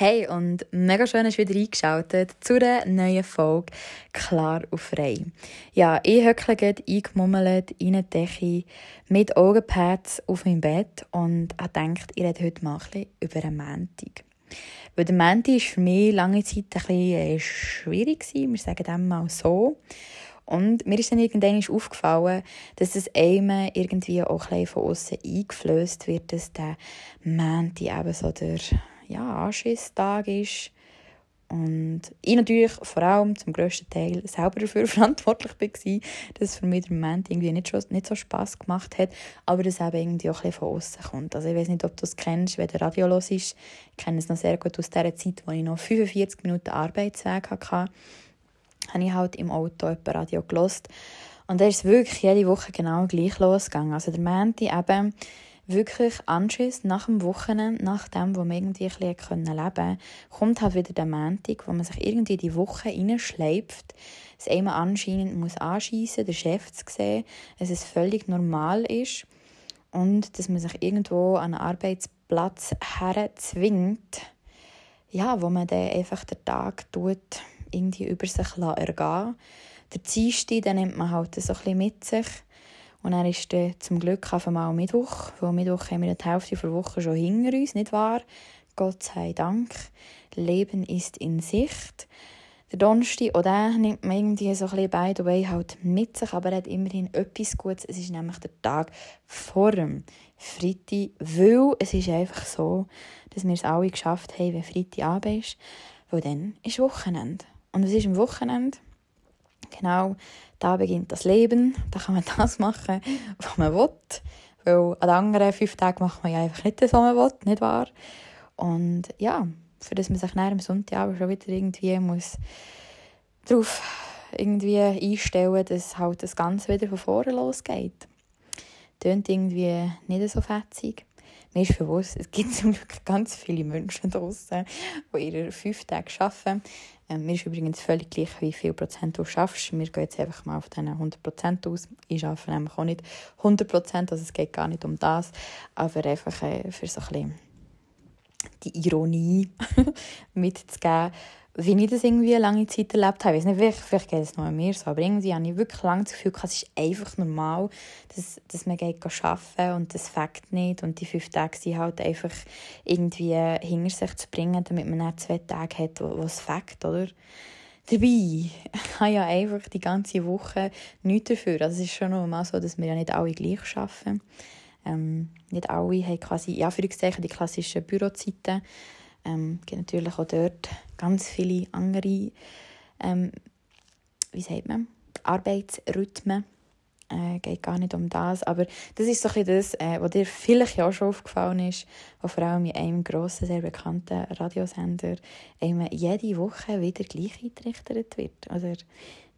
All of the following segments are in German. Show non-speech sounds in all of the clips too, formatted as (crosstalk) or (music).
Hey und mega schön, dass du wieder eingeschaltet zu einer neuen Folge «Klar und frei». Ja, ich höckle gerade eingemummelt in eine Decke mit Augenpads auf meinem Bett und habe gedacht, ich rede heute mal ein über einen Montag. Weil der Montag war für mich lange Zeit ein bisschen äh, schwierig, wir sagen dem mal so. Und mir ist dann irgendwann aufgefallen, dass es einem irgendwie auch ein bisschen von außen eingeflößt wird, dass der Montag eben so der ja, Anschisstag ist. Und ich natürlich vor allem zum grössten Teil selber dafür (laughs) verantwortlich war, dass es für mich der Moment irgendwie nicht, schon, nicht so Spass gemacht hat, aber dass es irgendwie auch ein bisschen von außen kommt. Also ich weiß nicht, ob du es kennst, wenn der Radio los ist. Ich kenne es noch sehr gut aus der Zeit, wo ich noch 45 Minuten Arbeitsweg hatte. Habe ich halt im Auto etwa Radio gelost. Und da ist es wirklich jede Woche genau gleich losgegangen. Also der Montag eben wirklich Anschiss nach dem Wochenende, nach dem, wo man irgendwie ein bisschen leben konnte, kommt halt wieder der Montag, wo man sich irgendwie die Woche reinschleift, es einmal anscheinend muss anschiessen, der Chef zu sehen, dass es völlig normal ist und dass man sich irgendwo an einen Arbeitsplatz herzwingt, ja, wo man dann einfach den Tag tut, irgendwie über sich ergehen. Der Dienstag, den nimmt man halt so ein bisschen mit sich und dann ist dann zum Glück auf einmal Mittwoch, weil Mittwoch haben wir die Hälfte der Woche schon hinter uns, nicht wahr? Gott sei Dank. Leben ist in Sicht. Der Donnerstag, auch den nimmt man irgendwie so ein bisschen by the way halt mit sich, aber er hat immerhin etwas Gutes. Es ist nämlich der Tag vor dem Freitag, weil es ist einfach so, dass wir es alle geschafft haben, wenn Freitagabend ist, weil dann ist Wochenende. Und es ist am Wochenende, genau, da beginnt das Leben, da kann man (laughs) das machen, was man will. Weil an den anderen fünf Tagen macht man ja einfach nicht das, was man will, nicht wahr? Und ja, für das man sich nach am Sonntag aber schon wieder irgendwie muss darauf irgendwie einstellen, dass halt das Ganze wieder von vorne losgeht. Tönt irgendwie nicht so fetzig. Mir ist bewusst, es gibt zum Glück ganz viele Menschen draußen, die ihre fünf Tage arbeiten. Ähm, mir ist übrigens völlig gleich, wie viel Prozent du schaffst. Wir gehen jetzt einfach mal auf diesen 100 Prozent aus. Ich arbeite nämlich auch nicht 100 Prozent, also es geht gar nicht um das, aber einfach äh, für so ein bisschen die Ironie (laughs) mitzugeben, wie ich das irgendwie eine lange Zeit erlebt habe. Ich weiß nicht, vielleicht, geht es noch mehr so, aber irgendwie habe ich wirklich lange das Gefühl, es ist einfach normal, dass, dass man geht arbeiten und das fängt nicht und die fünf Tage sind halt einfach irgendwie hinter sich zu bringen, damit man dann zwei Tage hat, wo, wo es fängt, oder? Dabei (laughs) habe ja einfach die ganze Woche nichts dafür. Also es ist schon normal so, dass wir ja nicht alle gleich arbeiten. Ähm, nicht alle haben quasi, ja, für die klassischen Bürozeiten. Ähm, gibt natürlich auch dort ganz viele andere, ähm, wie sagt man, Arbeitsrhythmen. Äh, geht gar nicht um das, aber das ist so ein das, äh, was dir vielleicht auch schon aufgefallen ist, wo vor allem in einem grossen, sehr bekannten Radiosender jede Woche wieder gleich eingerichtet wird. Oder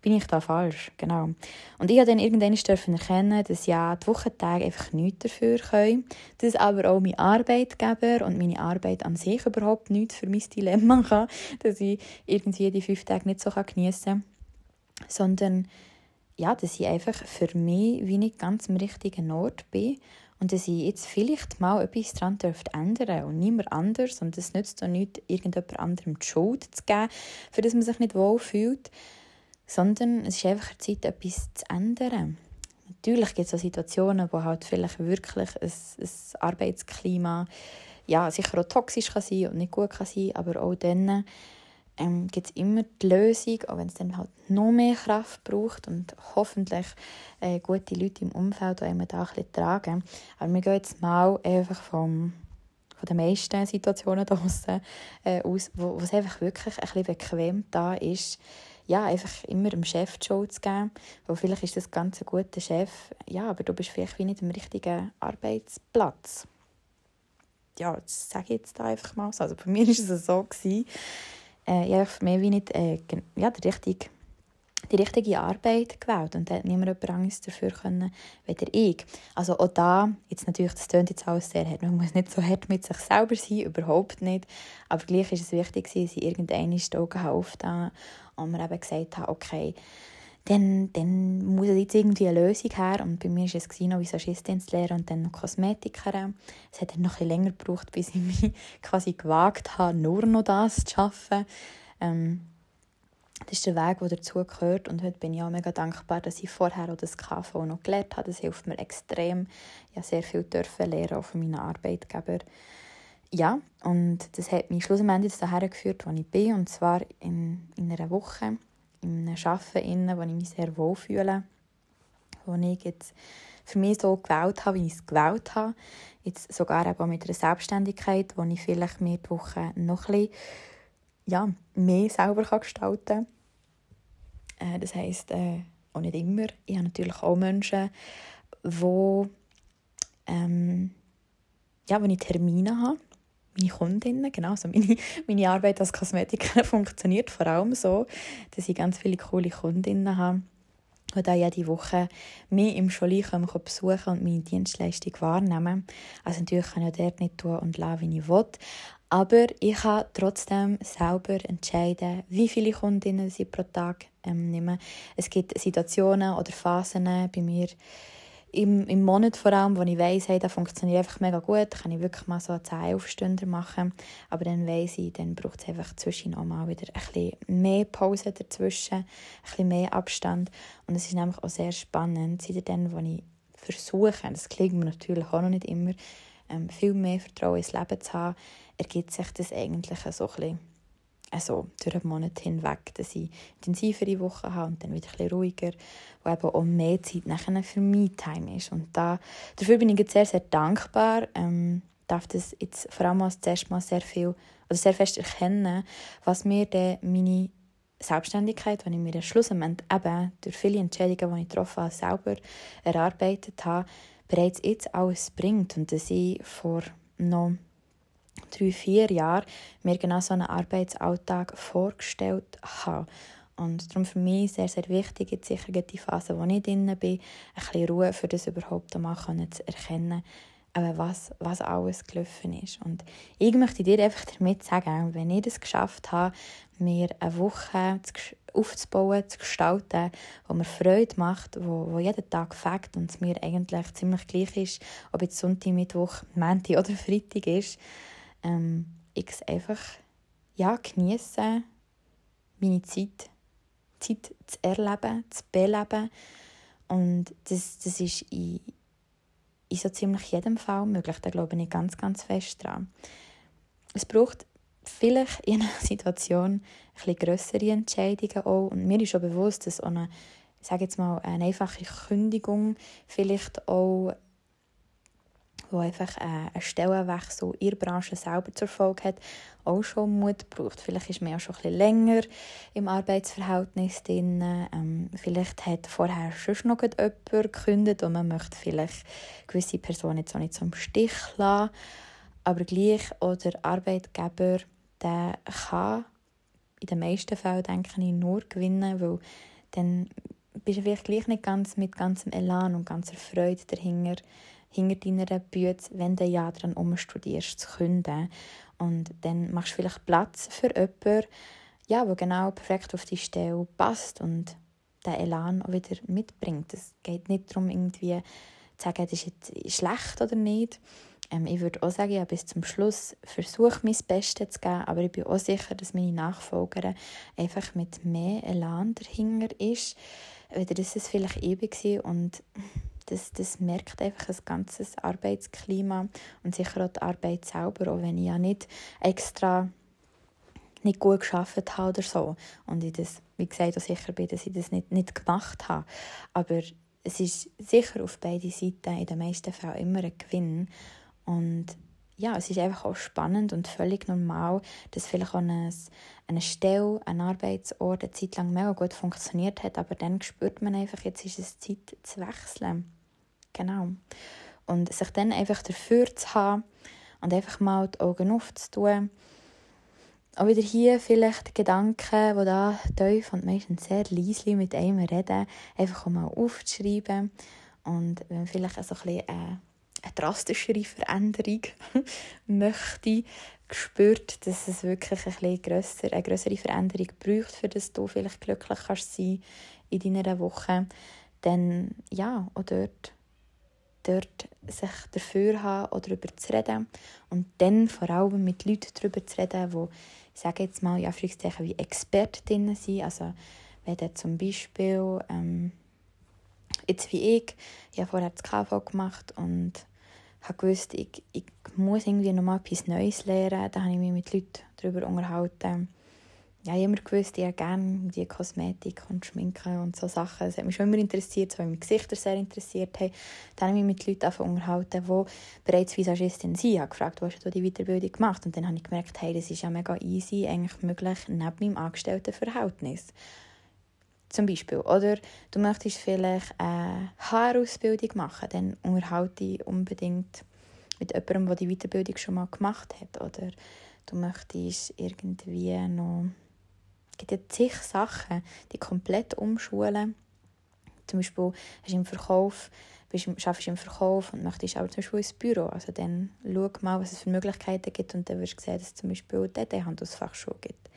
bin ich da falsch? Genau. Und ich habe dann irgendwann erkennen, dass ja die Wochentage einfach nichts dafür können, dass aber auch mein Arbeitgeber und meine Arbeit an sich überhaupt nichts für mein Dilemma (laughs) kann, dass ich irgendwie die fünf Tage nicht so geniessen kann, sondern ja, dass ich einfach für mich wie nicht ganz am richtigen Ort bin und dass ich jetzt vielleicht mal etwas daran ändern und niemand anders und es nützt auch nicht, irgendjemand anderem die Schuld zu geben, für das man sich nicht wohl fühlt, sondern es ist einfach Zeit, etwas zu ändern. Natürlich gibt es auch Situationen, wo halt vielleicht wirklich ein, ein Arbeitsklima ja, sicher auch toxisch kann sein und nicht gut kann sein, aber auch dann ähm, gibt es immer die Lösung, auch wenn es dann halt noch mehr Kraft braucht und hoffentlich äh, gute Leute im Umfeld, die einem da ein tragen. Aber wir gehen jetzt mal einfach vom von den meisten Situationen (laughs) draussen äh, aus, wo, wo es einfach wirklich ein bisschen bequem da ist, ja, einfach immer dem Chef die Schuld zu geben. Weil vielleicht ist das ganz ein guter Chef, ja, aber du bist vielleicht wie nicht am richtigen Arbeitsplatz. Ja, das sage ich jetzt da einfach mal so. Also bei mir war es so. Gewesen, äh, ich habe mich wie nicht äh, ja, der richtige die richtige Arbeit gewählt und hat niemand anderes dafür können, weder ich. Also auch da, jetzt natürlich, das klingt jetzt alles sehr hart, man muss nicht so hart mit sich selber sein, überhaupt nicht, aber gleich ist es wichtig dass ich irgendwann die Augen aufgetan und mir eben gesagt habe, okay, dann, dann muss jetzt irgendwie eine Lösung her. Und bei mir war es noch Visagistin zu lernen und dann noch Kosmetikerin. Es hat dann noch ein länger gebraucht, bis ich mich (laughs) quasi gewagt habe, nur noch das zu arbeiten. Ähm, das ist der Weg, der dazu gehört. Und heute bin ich auch mega dankbar, dass ich vorher auch das KV noch gelernt habe. Das hilft mir extrem. Ich habe sehr viel dürfen lernen, auch von meinen Arbeitgebern. Ja, und das hat mich schlussendlich daher geführt, wo ich bin. Und zwar in, in einer Woche, in einem Arbeiten, wo ich mich sehr wohl fühle. Wo ich jetzt für mich so gewählt habe, wie ich es gewählt habe. Jetzt sogar auch mit einer Selbstständigkeit, wo ich vielleicht mir die Woche noch ein bisschen ja, mehr selber gestalten kann. Äh, das heisst, äh, auch nicht immer. Ich habe natürlich auch Menschen, wo, ähm, ja, wo ich Termine habe. Meine Kundinnen, genau. Also meine, (laughs) meine Arbeit als Kosmetikerin (laughs) funktioniert vor allem so, dass ich ganz viele coole Kundinnen habe die dann jede Woche mich im Schulin besuchen und meine Dienstleistung wahrnehmen. Also natürlich kann ich dort nicht tun und lassen, wie ich will. Aber ich kann trotzdem selber entscheiden, wie viele Kundinnen ich pro Tag ähm, nehme. Es gibt Situationen oder Phasen bei mir im, im Monat vor allem, wo ich weiss, hey, das funktioniert einfach mega gut, kann ich wirklich mal so 10 Aufstünder machen. Aber dann weiss ich, dann braucht es einfach zwischen auch mal wieder ein bisschen mehr Pause dazwischen, ein bisschen mehr Abstand. Und es ist nämlich auch sehr spannend, seit dann, wo ich versuche, das klingt mir natürlich auch noch nicht immer, ähm, viel mehr Vertrauen ins Leben zu haben, ergibt sich das eigentlich so ein bisschen also durch einen Monat hinweg, dass ich intensivere Wochen habe und dann wieder ein bisschen ruhiger, wo eben auch mehr Zeit nachher für Me-Time ist. Und da, dafür bin ich jetzt sehr, sehr dankbar. Ähm, darf das jetzt vor allem als zuerst mal sehr viel, oder sehr fest erkennen, was mir dann meine Selbstständigkeit, die ich mir schlussendlich eben durch viele Entscheidungen, die ich getroffen habe, selber erarbeitet habe, bereits jetzt alles bringt. Und dass ich vor noch drei, vier Jahren mir genau so einen Arbeitsalltag vorgestellt habe. Und darum für mich sehr, sehr wichtig, jetzt sicher die Phase, wo ich drin bin, ein bisschen Ruhe für das überhaupt mal zu erkennen, was, was alles gelaufen ist. Und ich möchte dir einfach damit sagen, wenn ich das geschafft habe, mir eine Woche aufzubauen, zu gestalten, wo mir Freude macht, wo, wo jeden Tag fängt und es mir eigentlich ziemlich gleich ist, ob jetzt Sonntag, Mittwoch, Montag oder Freitag ist, ähm, ich es einfach ja, genieße, meine Zeit, Zeit zu erleben, zu beleben. Und das, das ist in, in so ziemlich jedem Fall möglich. Da glaube ich ganz, ganz fest dran. Es braucht vielleicht (laughs) in einer Situation ein grössere Entscheidungen auch. Und mir ist schon bewusst, dass auch eine, ich sage jetzt mal, eine einfache Kündigung vielleicht auch wo einfach einen Stellenwechsel in der Branche selber zur Folge hat, auch schon Mut braucht. Vielleicht ist man ja schon ein bisschen länger im Arbeitsverhältnis drin. Ähm, vielleicht hat vorher schon noch jemand gekündigt und man möchte vielleicht gewisse Personen jetzt auch nicht im Stich lassen. Aber gleich, oder Arbeitgeber, der kann in den meisten Fällen, denke ich, nur gewinnen, weil dann bist du vielleicht gleich nicht ganz mit ganzem Elan und ganzer Freude dahinter hinter deiner Bühne, wenn du ja daran umstudierst, zu künden. Und dann machst du vielleicht Platz für jemanden, ja, der genau perfekt auf die Stelle passt und den Elan auch wieder mitbringt. Es geht nicht darum, irgendwie zu sagen, das ist jetzt schlecht oder nicht. Ähm, ich würde auch sagen, ja, bis zum Schluss versuche mein Bestes zu geben, aber ich bin auch sicher, dass meine Nachfolgerin einfach mit mehr Elan dahinter ist, weder das es vielleicht ewig war und das, das merkt einfach ein ganzes Arbeitsklima und sicher auch die Arbeit selber, auch wenn ich ja nicht extra nicht gut geschafft habe oder so und ich das, wie gesagt, auch sicher bin, dass ich das nicht, nicht gemacht habe. Aber es ist sicher auf beide Seiten in den meisten Fällen immer ein Gewinn und ja, es ist einfach auch spannend und völlig normal, dass vielleicht auch eine, eine Stelle, ein Arbeitsort eine Zeit lang mega gut funktioniert hat, aber dann spürt man einfach, jetzt ist es Zeit zu wechseln. Genau. Und sich dann einfach dafür zu haben und einfach mal die Augen aufzutun. Auch wieder hier vielleicht Gedanken, die da tief und meistens sehr leise mit einem reden, einfach mal aufzuschreiben. Und wenn vielleicht so ein bisschen eine, eine drastischere Veränderung (laughs) möchte, gespürt, dass es wirklich ein bisschen grösser, eine größere Veränderung braucht, für dass du vielleicht glücklich kannst sein in deiner Woche, dann ja, auch dort, dort sich dafür haben oder darüber zu reden und dann vor allem mit Leuten darüber zu reden, die, ich sage jetzt mal, ja, wie Expertinnen sind, also wenn du zum Beispiel, ähm, jetzt wie ich, ich habe vorher das KV gemacht und habe gewusst, ich, ich muss irgendwie noch mal etwas Neues lernen. Da habe ich mich mit Leuten darüber unterhalten. Ja, ich habe immer gewusst, ich gerne die Kosmetik und Schminken und so Sachen. Das hat mich schon immer interessiert, so meine Gesichter sehr interessiert haben. Dann habe ich mich mit Leuten unterhalten, die bereits Visagistin sind. Ich habe gefragt, wo hast du die Weiterbildung gemacht? Und dann habe ich gemerkt, hey, das ist ja mega easy, eigentlich möglich, neben meinem Angestelltenverhältnis. Zum Beispiel. Oder du möchtest vielleicht eine Haarausbildung machen, dann unterhalte dich unbedingt mit jemandem, der die Weiterbildung schon mal gemacht hat. Oder du möchtest irgendwie noch... Gibt ja zig Sachen, die komplett umschulen. Zum Beispiel hast du im Verkauf, bist, arbeitest im Verkauf und möchtest aber zum Beispiel ins Büro. Also dann schau mal, was es für Möglichkeiten gibt und dann wirst du sehen, dass es zum Beispiel eine Handelsfachschule gibt.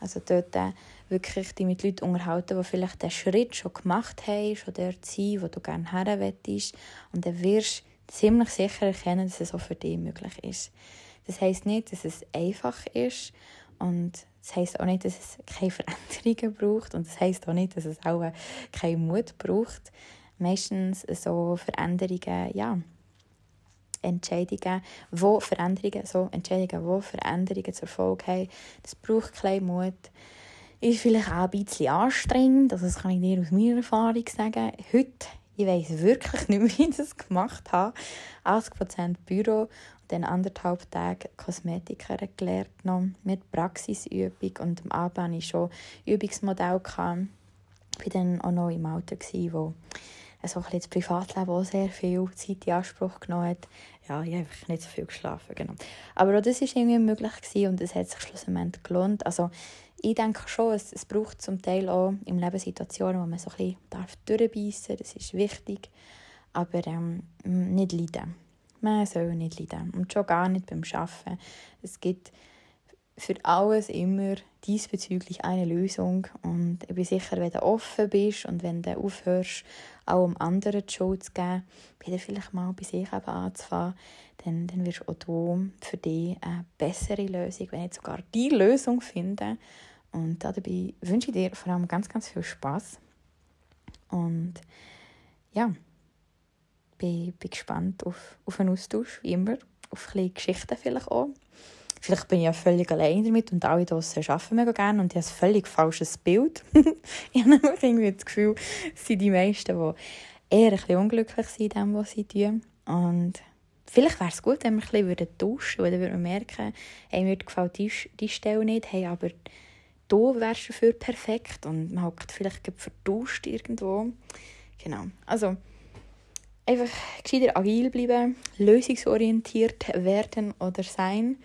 Also dort äh, wirklich dich mit Leuten unterhalten, die vielleicht den Schritt schon gemacht haben, schon dort sind, wo du gerne her willst. Und dann wirst du ziemlich sicher erkennen, dass es auch für dich möglich ist. Das heisst nicht, dass es einfach ist und das heisst auch nicht, dass es keine Veränderungen braucht und das heisst auch nicht, dass es auch keinen Mut braucht. Meistens so Veränderungen, ja, Entscheidungen, wo Veränderungen, so Entscheidungen, wo Veränderungen zur Folge haben. Das braucht kleinen Mut. Ist vielleicht auch ein bisschen anstrengend, also das kann ich dir aus meiner Erfahrung sagen. Heute, ich weiß wirklich nicht mehr, (laughs) wie ich das gemacht habe. 80% Büro dann anderthalb Tage Kosmetikerin gelernt noch, mit Praxisübung und am Abend hatte ich schon Übungsmodell. Ich war dann auch noch im Alter, wo so ein das Privatleben auch sehr viel Zeit in Anspruch genommen hat. Ja, ich habe einfach nicht so viel geschlafen, genau. Aber auch das war irgendwie möglich und es hat sich schlussendlich gelohnt. Also ich denke schon, es, es braucht zum Teil auch im Leben Situationen, wo man so ein bisschen durchbeissen darf. Das ist wichtig. Aber ähm, nicht leiden. Man soll nicht leiden. Und schon gar nicht beim Arbeiten. Es gibt für alles immer diesbezüglich eine Lösung. Und ich bin sicher, wenn du offen bist und wenn du aufhörst, auch um anderen die Schuld zu geben, wieder vielleicht mal bei sich eben anzufangen, dann, dann wirst du auch du für dich eine bessere Lösung, wenn nicht sogar die Lösung finden. Und dabei wünsche ich dir vor allem ganz, ganz viel Spaß. Und ja, bin, bin gespannt auf, auf einen Austausch, wie immer, auf ein Geschichten vielleicht auch. Vielleicht bin ich ja völlig allein damit und alle draussen arbeiten mega gerne und ich habe ein völlig falsches Bild. (laughs) ich habe irgendwie das Gefühl, es sind die meisten, die eher ein bisschen unglücklich sind in dem, was sie tun. Und vielleicht wäre es gut, wenn wir ein bisschen tauschen würden, dann würde man merken, hey, mir gefällt die, die Stelle nicht, hey, aber du wärst dafür perfekt und man hockt vielleicht vertauscht irgendwo. Genau, also einfach gescheiter agil bleiben, lösungsorientiert werden oder sein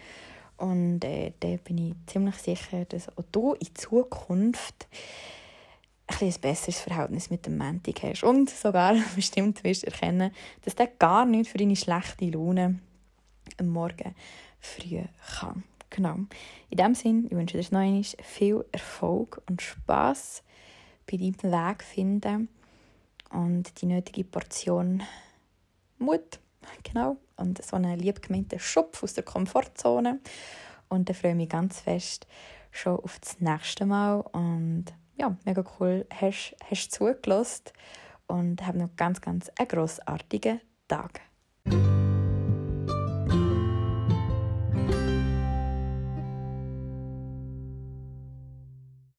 und äh, da bin ich ziemlich sicher, dass auch du in Zukunft ein, ein besseres Verhältnis mit dem Montag hast. Und sogar (laughs) bestimmt wirst du erkennen, dass der gar nicht für deine schlechte Laune am Morgen früh kann. Genau. In diesem Sinne, ich wünsche dir noch viel Erfolg und Spass bei deinem Weg finden und die nötige Portion Mut (laughs) Genau. Und so einen lieb gemeinten Schupf aus der Komfortzone. Und dann freue ich mich ganz fest schon auf das nächste Mal. Und ja, mega cool, hast du zugelassen und hab noch ganz, ganz einen grossartigen Tag.